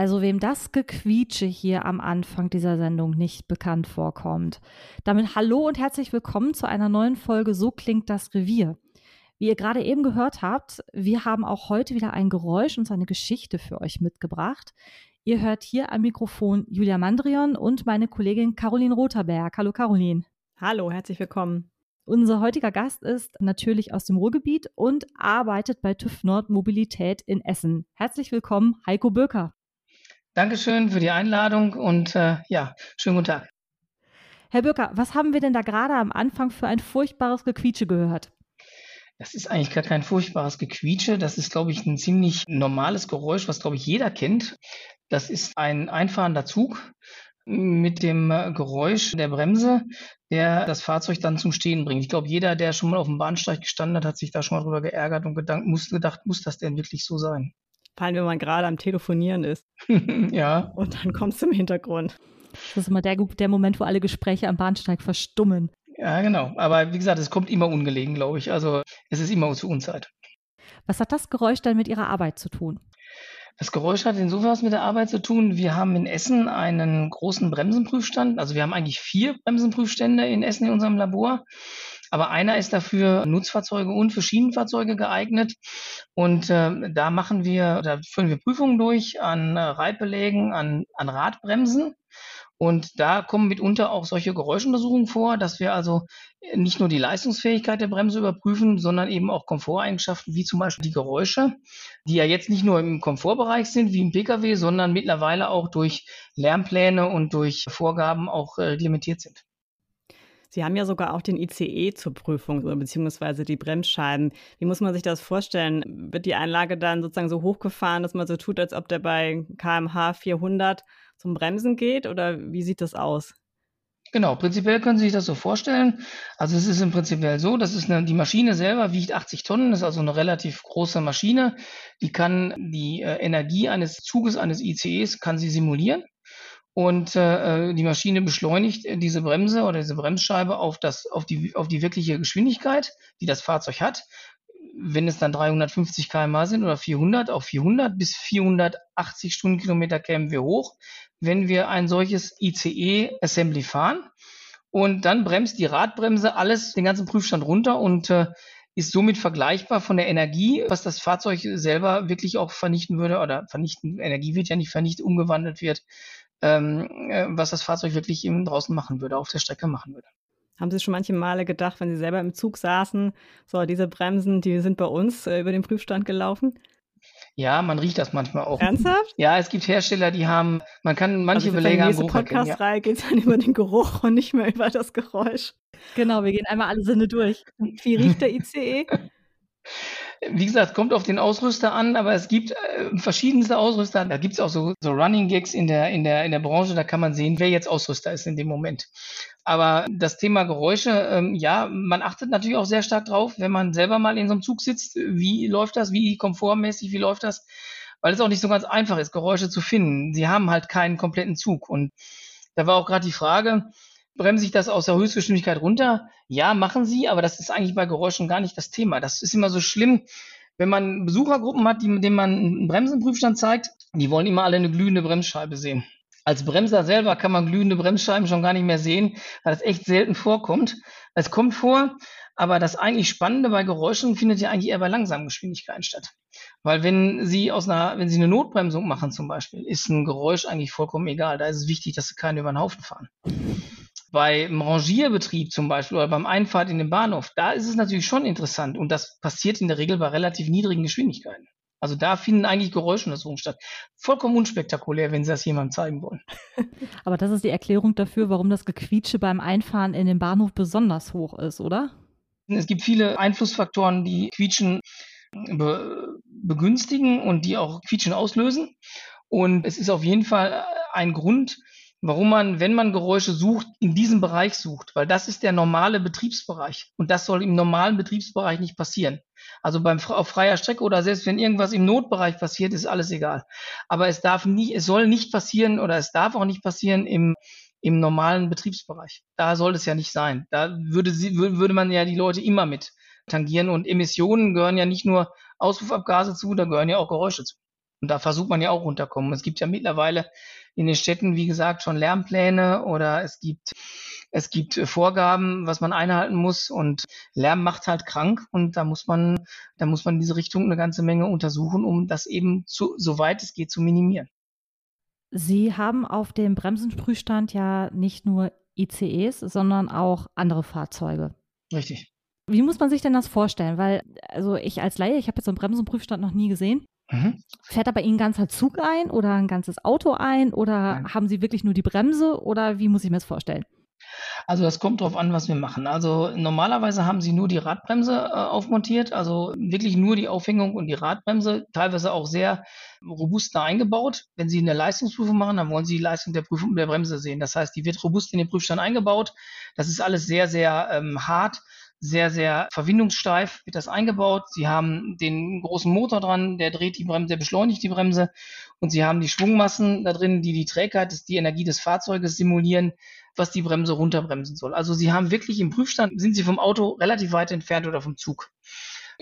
Also wem das Gequietsche hier am Anfang dieser Sendung nicht bekannt vorkommt. Damit hallo und herzlich willkommen zu einer neuen Folge So klingt das Revier. Wie ihr gerade eben gehört habt, wir haben auch heute wieder ein Geräusch und seine Geschichte für euch mitgebracht. Ihr hört hier am Mikrofon Julia Mandrion und meine Kollegin Caroline Rotherberg. Hallo Caroline. Hallo, herzlich willkommen. Unser heutiger Gast ist natürlich aus dem Ruhrgebiet und arbeitet bei TÜV Nord Mobilität in Essen. Herzlich willkommen, Heiko Böker. Dankeschön für die Einladung und äh, ja, schönen guten Tag. Herr Böcker, was haben wir denn da gerade am Anfang für ein furchtbares Gequietsche gehört? Das ist eigentlich gar kein furchtbares Gequietsche. Das ist, glaube ich, ein ziemlich normales Geräusch, was, glaube ich, jeder kennt. Das ist ein einfahrender Zug mit dem äh, Geräusch der Bremse, der das Fahrzeug dann zum Stehen bringt. Ich glaube, jeder, der schon mal auf dem Bahnsteig gestanden hat, hat sich da schon mal drüber geärgert und gedacht, muss, gedacht, muss das denn wirklich so sein? Vor allem, wenn man gerade am Telefonieren ist. ja. Und dann kommst du im Hintergrund. Das ist immer der, der Moment, wo alle Gespräche am Bahnsteig verstummen. Ja, genau. Aber wie gesagt, es kommt immer ungelegen, glaube ich. Also es ist immer zu Unzeit. Was hat das Geräusch dann mit Ihrer Arbeit zu tun? Das Geräusch hat insofern was mit der Arbeit zu tun. Wir haben in Essen einen großen Bremsenprüfstand. Also wir haben eigentlich vier Bremsenprüfstände in Essen in unserem Labor. Aber einer ist dafür Nutzfahrzeuge und für Schienenfahrzeuge geeignet. Und äh, da machen wir, da führen wir Prüfungen durch an äh, Reitbelägen, an, an Radbremsen. Und da kommen mitunter auch solche Geräuschuntersuchungen vor, dass wir also nicht nur die Leistungsfähigkeit der Bremse überprüfen, sondern eben auch Komforteigenschaften, wie zum Beispiel die Geräusche, die ja jetzt nicht nur im Komfortbereich sind, wie im Pkw, sondern mittlerweile auch durch Lärmpläne und durch Vorgaben auch äh, reglementiert sind. Sie haben ja sogar auch den ICE zur Prüfung, beziehungsweise die Bremsscheiben. Wie muss man sich das vorstellen? Wird die Einlage dann sozusagen so hochgefahren, dass man so tut, als ob der bei kmh 400 zum Bremsen geht? Oder wie sieht das aus? Genau, prinzipiell können Sie sich das so vorstellen. Also es ist im Prinzip so, das ist eine, die Maschine selber wiegt 80 Tonnen, ist also eine relativ große Maschine. Die kann die äh, Energie eines Zuges, eines ICEs, kann sie simulieren und äh, die Maschine beschleunigt diese Bremse oder diese Bremsscheibe auf, das, auf, die, auf die wirkliche Geschwindigkeit, die das Fahrzeug hat. Wenn es dann 350 km/h sind oder 400, auf 400 bis 480 Stundenkilometer kämen wir hoch, wenn wir ein solches ICE-Assembly fahren. Und dann bremst die Radbremse alles, den ganzen Prüfstand runter und äh, ist somit vergleichbar von der Energie, was das Fahrzeug selber wirklich auch vernichten würde oder vernichten, Energie wird ja nicht vernichtet, umgewandelt wird, ähm, äh, was das Fahrzeug wirklich eben draußen machen würde, auf der Strecke machen würde. Haben Sie schon manche Male gedacht, wenn Sie selber im Zug saßen, so diese Bremsen, die sind bei uns äh, über den Prüfstand gelaufen? Ja, man riecht das manchmal auch. Ernsthaft? Ja, es gibt Hersteller, die haben, man kann manche also Beläge Geruch erkennen. Podcast-Reihe geht es dann über den Geruch und nicht mehr über das Geräusch. Genau, wir gehen einmal alle Sinne durch. Wie riecht der ICE? Wie gesagt, kommt auf den Ausrüster an, aber es gibt äh, verschiedenste Ausrüster. Da gibt es auch so, so Running Gags in der, in, der, in der Branche, da kann man sehen, wer jetzt Ausrüster ist in dem Moment. Aber das Thema Geräusche, ähm, ja, man achtet natürlich auch sehr stark drauf, wenn man selber mal in so einem Zug sitzt, wie läuft das, wie komfortmäßig, wie läuft das, weil es auch nicht so ganz einfach ist, Geräusche zu finden. Sie haben halt keinen kompletten Zug. Und da war auch gerade die Frage, bremse ich das aus der Höchstgeschwindigkeit runter? Ja, machen sie, aber das ist eigentlich bei Geräuschen gar nicht das Thema. Das ist immer so schlimm, wenn man Besuchergruppen hat, die, denen man einen Bremsenprüfstand zeigt, die wollen immer alle eine glühende Bremsscheibe sehen. Als Bremser selber kann man glühende Bremsscheiben schon gar nicht mehr sehen, weil das echt selten vorkommt. Es kommt vor, aber das eigentlich Spannende bei Geräuschen findet ja eigentlich eher bei langsamen Geschwindigkeiten statt. Weil wenn Sie aus einer, wenn Sie eine Notbremsung machen zum Beispiel, ist ein Geräusch eigentlich vollkommen egal. Da ist es wichtig, dass Sie keinen über den Haufen fahren. Beim Rangierbetrieb zum Beispiel oder beim Einfahrt in den Bahnhof, da ist es natürlich schon interessant und das passiert in der Regel bei relativ niedrigen Geschwindigkeiten. Also da finden eigentlich Geräuschuntersuchungen statt. Vollkommen unspektakulär, wenn Sie das jemandem zeigen wollen. Aber das ist die Erklärung dafür, warum das Gequietsche beim Einfahren in den Bahnhof besonders hoch ist, oder? Es gibt viele Einflussfaktoren, die Quietschen be begünstigen und die auch Quietschen auslösen. Und es ist auf jeden Fall ein Grund, warum man, wenn man Geräusche sucht, in diesem Bereich sucht, weil das ist der normale Betriebsbereich und das soll im normalen Betriebsbereich nicht passieren. Also beim auf freier Strecke oder selbst wenn irgendwas im Notbereich passiert, ist alles egal. Aber es darf nicht, es soll nicht passieren oder es darf auch nicht passieren im im normalen Betriebsbereich. Da soll es ja nicht sein. Da würde sie, würde man ja die Leute immer mit tangieren und Emissionen gehören ja nicht nur Auspuffabgase zu, da gehören ja auch Geräusche zu. Und da versucht man ja auch runterkommen. Es gibt ja mittlerweile in den Städten, wie gesagt, schon Lärmpläne oder es gibt, es gibt Vorgaben, was man einhalten muss und Lärm macht halt krank und da muss man, da muss man in diese Richtung eine ganze Menge untersuchen, um das eben zu, soweit es geht zu minimieren. Sie haben auf dem Bremsensprühstand ja nicht nur ICEs, sondern auch andere Fahrzeuge. Richtig. Wie muss man sich denn das vorstellen? Weil, also ich als Laie, ich habe jetzt so einen Bremsenprüfstand noch nie gesehen. Mhm. Fährt da bei Ihnen ein ganzer Zug ein oder ein ganzes Auto ein oder Nein. haben Sie wirklich nur die Bremse oder wie muss ich mir das vorstellen? Also das kommt drauf an, was wir machen. Also normalerweise haben sie nur die Radbremse äh, aufmontiert, also wirklich nur die Aufhängung und die Radbremse, teilweise auch sehr robust da eingebaut. Wenn Sie eine Leistungsprüfung machen, dann wollen Sie die Leistung der Prüfung der Bremse sehen. Das heißt, die wird robust in den Prüfstand eingebaut. Das ist alles sehr, sehr ähm, hart sehr, sehr verwindungssteif wird das eingebaut. Sie haben den großen Motor dran, der dreht die Bremse, der beschleunigt die Bremse. Und Sie haben die Schwungmassen da drin, die die Trägheit, die Energie des Fahrzeuges simulieren, was die Bremse runterbremsen soll. Also Sie haben wirklich im Prüfstand, sind Sie vom Auto relativ weit entfernt oder vom Zug.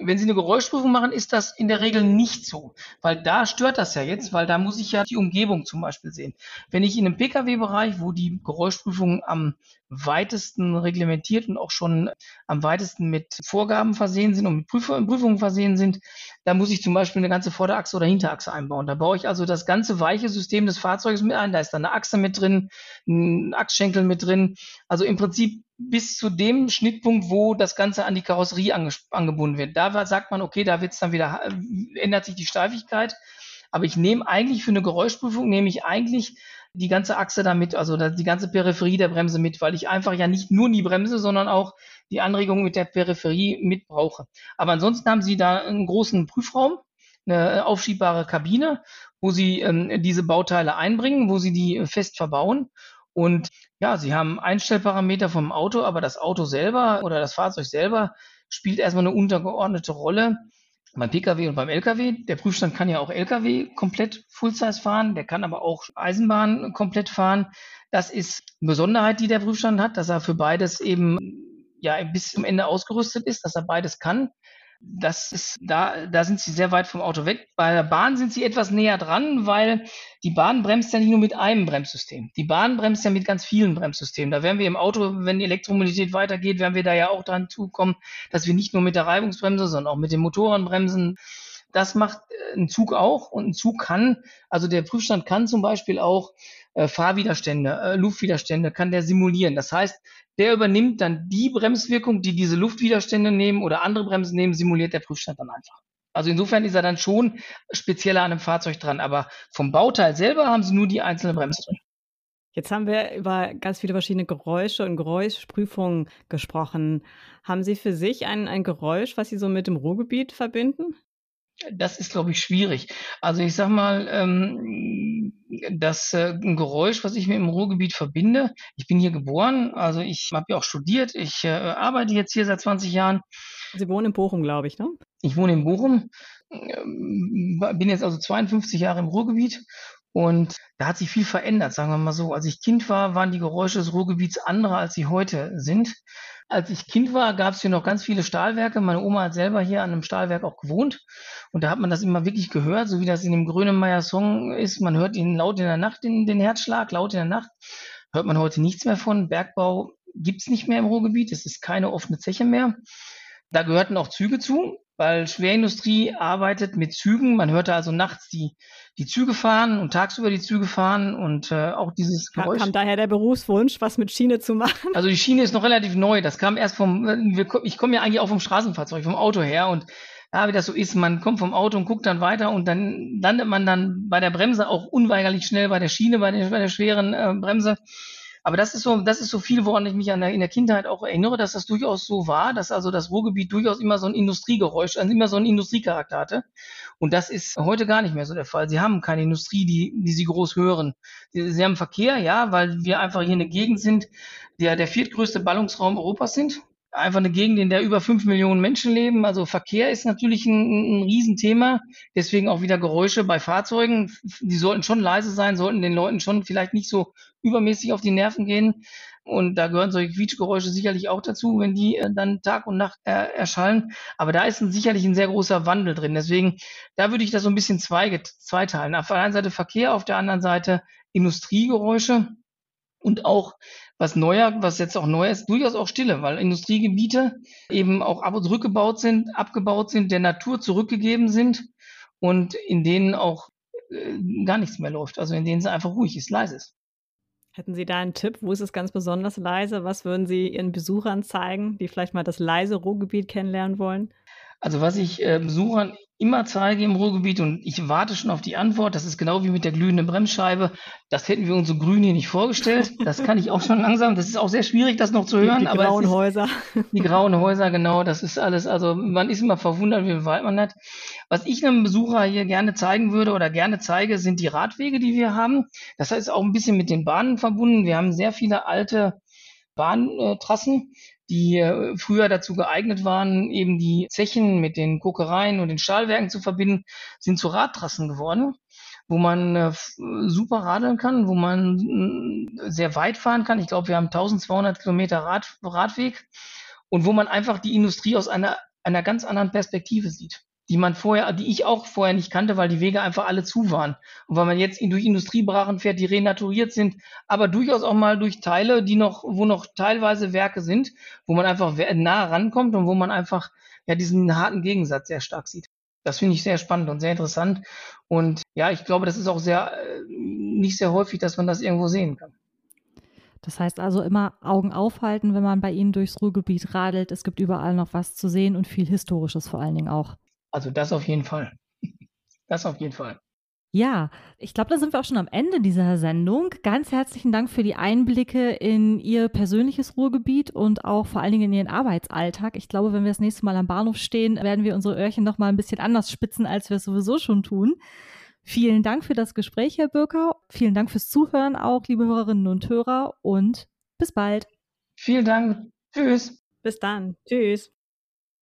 Wenn Sie eine Geräuschprüfung machen, ist das in der Regel nicht so, weil da stört das ja jetzt, weil da muss ich ja die Umgebung zum Beispiel sehen. Wenn ich in einem Pkw-Bereich, wo die Geräuschprüfungen am weitesten reglementiert und auch schon am weitesten mit Vorgaben versehen sind und mit Prüfungen versehen sind, da muss ich zum Beispiel eine ganze Vorderachse oder Hinterachse einbauen. Da baue ich also das ganze weiche System des Fahrzeuges mit ein. Da ist dann eine Achse mit drin, ein Achsschenkel mit drin. Also im Prinzip bis zu dem Schnittpunkt, wo das Ganze an die Karosserie ange angebunden wird. Da sagt man, okay, da wird es dann wieder, äh, ändert sich die Steifigkeit. Aber ich nehme eigentlich für eine Geräuschprüfung, nehme ich eigentlich die ganze Achse damit, also die ganze Peripherie der Bremse mit, weil ich einfach ja nicht nur die Bremse, sondern auch die Anregung mit der Peripherie mit brauche. Aber ansonsten haben Sie da einen großen Prüfraum, eine aufschiebbare Kabine, wo Sie ähm, diese Bauteile einbringen, wo Sie die fest verbauen und ja, sie haben Einstellparameter vom Auto, aber das Auto selber oder das Fahrzeug selber spielt erstmal eine untergeordnete Rolle beim Pkw und beim Lkw. Der Prüfstand kann ja auch Lkw komplett Full-Size fahren, der kann aber auch Eisenbahn komplett fahren. Das ist eine Besonderheit, die der Prüfstand hat, dass er für beides eben ja bis zum Ende ausgerüstet ist, dass er beides kann. Das ist, da, da sind sie sehr weit vom Auto weg. Bei der Bahn sind sie etwas näher dran, weil die Bahn bremst ja nicht nur mit einem Bremssystem. Die Bahn bremst ja mit ganz vielen Bremssystemen. Da werden wir im Auto, wenn die Elektromobilität weitergeht, werden wir da ja auch dran zukommen, dass wir nicht nur mit der Reibungsbremse, sondern auch mit den Motoren bremsen. Das macht äh, ein Zug auch und ein Zug kann, also der Prüfstand kann zum Beispiel auch äh, Fahrwiderstände, äh, Luftwiderstände kann der simulieren. Das heißt, der übernimmt dann die Bremswirkung, die diese Luftwiderstände nehmen oder andere Bremsen nehmen, simuliert der Prüfstand dann einfach. Also insofern ist er dann schon spezieller an einem Fahrzeug dran. Aber vom Bauteil selber haben sie nur die einzelne Bremse drin. Jetzt haben wir über ganz viele verschiedene Geräusche und Geräuschprüfungen gesprochen. Haben Sie für sich ein, ein Geräusch, was Sie so mit dem Ruhrgebiet verbinden? Das ist, glaube ich, schwierig. Also ich sag mal, ähm, das äh, ein Geräusch, was ich mit dem Ruhrgebiet verbinde. Ich bin hier geboren, also ich habe ja auch studiert. Ich äh, arbeite jetzt hier seit 20 Jahren. Sie wohnen in Bochum, glaube ich, ne? Ich wohne in Bochum, ähm, bin jetzt also 52 Jahre im Ruhrgebiet und da hat sich viel verändert, sagen wir mal so. Als ich Kind war, waren die Geräusche des Ruhrgebiets andere, als sie heute sind. Als ich Kind war, gab es hier noch ganz viele Stahlwerke. Meine Oma hat selber hier an einem Stahlwerk auch gewohnt. Und da hat man das immer wirklich gehört, so wie das in dem Grönemeyer-Song ist. Man hört ihn laut in der Nacht, den, den Herzschlag, laut in der Nacht. Hört man heute nichts mehr von. Bergbau gibt's nicht mehr im Ruhrgebiet. Es ist keine offene Zeche mehr. Da gehörten auch Züge zu, weil Schwerindustrie arbeitet mit Zügen. Man hörte also nachts die, die Züge fahren und tagsüber die Züge fahren und äh, auch dieses Geräusch. Kam daher der Berufswunsch, was mit Schiene zu machen? Also die Schiene ist noch relativ neu. Das kam erst vom, ich komme ja eigentlich auch vom Straßenfahrzeug, vom Auto her und ja, wie das so ist, man kommt vom Auto und guckt dann weiter und dann landet man dann bei der Bremse auch unweigerlich schnell bei der Schiene, bei der, bei der schweren äh, Bremse. Aber das ist so, das ist so viel, woran ich mich an der, in der Kindheit auch erinnere, dass das durchaus so war, dass also das Ruhrgebiet durchaus immer so ein Industriegeräusch, also immer so einen Industriecharakter hatte. Und das ist heute gar nicht mehr so der Fall. Sie haben keine Industrie, die, die sie groß hören. Sie, sie haben Verkehr, ja, weil wir einfach hier eine Gegend sind, der der viertgrößte Ballungsraum Europas sind einfach eine Gegend, in der über fünf Millionen Menschen leben. Also Verkehr ist natürlich ein, ein Riesenthema. Deswegen auch wieder Geräusche bei Fahrzeugen. Die sollten schon leise sein, sollten den Leuten schon vielleicht nicht so übermäßig auf die Nerven gehen. Und da gehören solche Quietschgeräusche sicherlich auch dazu, wenn die äh, dann Tag und Nacht äh, erschallen. Aber da ist ein, sicherlich ein sehr großer Wandel drin. Deswegen, da würde ich das so ein bisschen zwei, zweiteilen. Auf der einen Seite Verkehr, auf der anderen Seite Industriegeräusche und auch was neuer, was jetzt auch neu ist, durchaus auch Stille, weil Industriegebiete eben auch ab und zurückgebaut sind, abgebaut sind, der Natur zurückgegeben sind und in denen auch äh, gar nichts mehr läuft. Also in denen es einfach ruhig ist, leise ist. Hätten Sie da einen Tipp? Wo ist es ganz besonders leise? Was würden Sie Ihren Besuchern zeigen, die vielleicht mal das leise Ruhrgebiet kennenlernen wollen? Also was ich äh, Besuchern immer zeige im Ruhrgebiet und ich warte schon auf die Antwort. Das ist genau wie mit der glühenden Bremsscheibe. Das hätten wir uns so grün hier nicht vorgestellt. Das kann ich auch schon langsam. Das ist auch sehr schwierig, das noch zu hören. Die, die grauen ist, Häuser. Die grauen Häuser, genau. Das ist alles. Also man ist immer verwundert, wie weit man hat. Was ich einem Besucher hier gerne zeigen würde oder gerne zeige, sind die Radwege, die wir haben. Das heißt auch ein bisschen mit den Bahnen verbunden. Wir haben sehr viele alte Bahntrassen, die äh, früher dazu geeignet waren, eben die Zechen mit den Kokereien und den Stahlwerken zu verbinden, sind zu Radtrassen geworden, wo man äh, super radeln kann, wo man äh, sehr weit fahren kann. Ich glaube, wir haben 1200 Kilometer Rad, Radweg und wo man einfach die Industrie aus einer, einer ganz anderen Perspektive sieht die man vorher, die ich auch vorher nicht kannte, weil die Wege einfach alle zu waren. Und weil man jetzt durch Industriebrachen fährt, die renaturiert sind, aber durchaus auch mal durch Teile, die noch, wo noch teilweise Werke sind, wo man einfach nah rankommt und wo man einfach ja diesen harten Gegensatz sehr stark sieht. Das finde ich sehr spannend und sehr interessant. Und ja, ich glaube, das ist auch sehr äh, nicht sehr häufig, dass man das irgendwo sehen kann. Das heißt also immer Augen aufhalten, wenn man bei Ihnen durchs Ruhrgebiet radelt. Es gibt überall noch was zu sehen und viel Historisches vor allen Dingen auch. Also das auf jeden Fall. Das auf jeden Fall. Ja, ich glaube, da sind wir auch schon am Ende dieser Sendung. Ganz herzlichen Dank für die Einblicke in Ihr persönliches Ruhrgebiet und auch vor allen Dingen in Ihren Arbeitsalltag. Ich glaube, wenn wir das nächste Mal am Bahnhof stehen, werden wir unsere Öhrchen noch mal ein bisschen anders spitzen, als wir es sowieso schon tun. Vielen Dank für das Gespräch, Herr Birker. Vielen Dank fürs Zuhören auch, liebe Hörerinnen und Hörer. Und bis bald. Vielen Dank. Tschüss. Bis dann. Tschüss.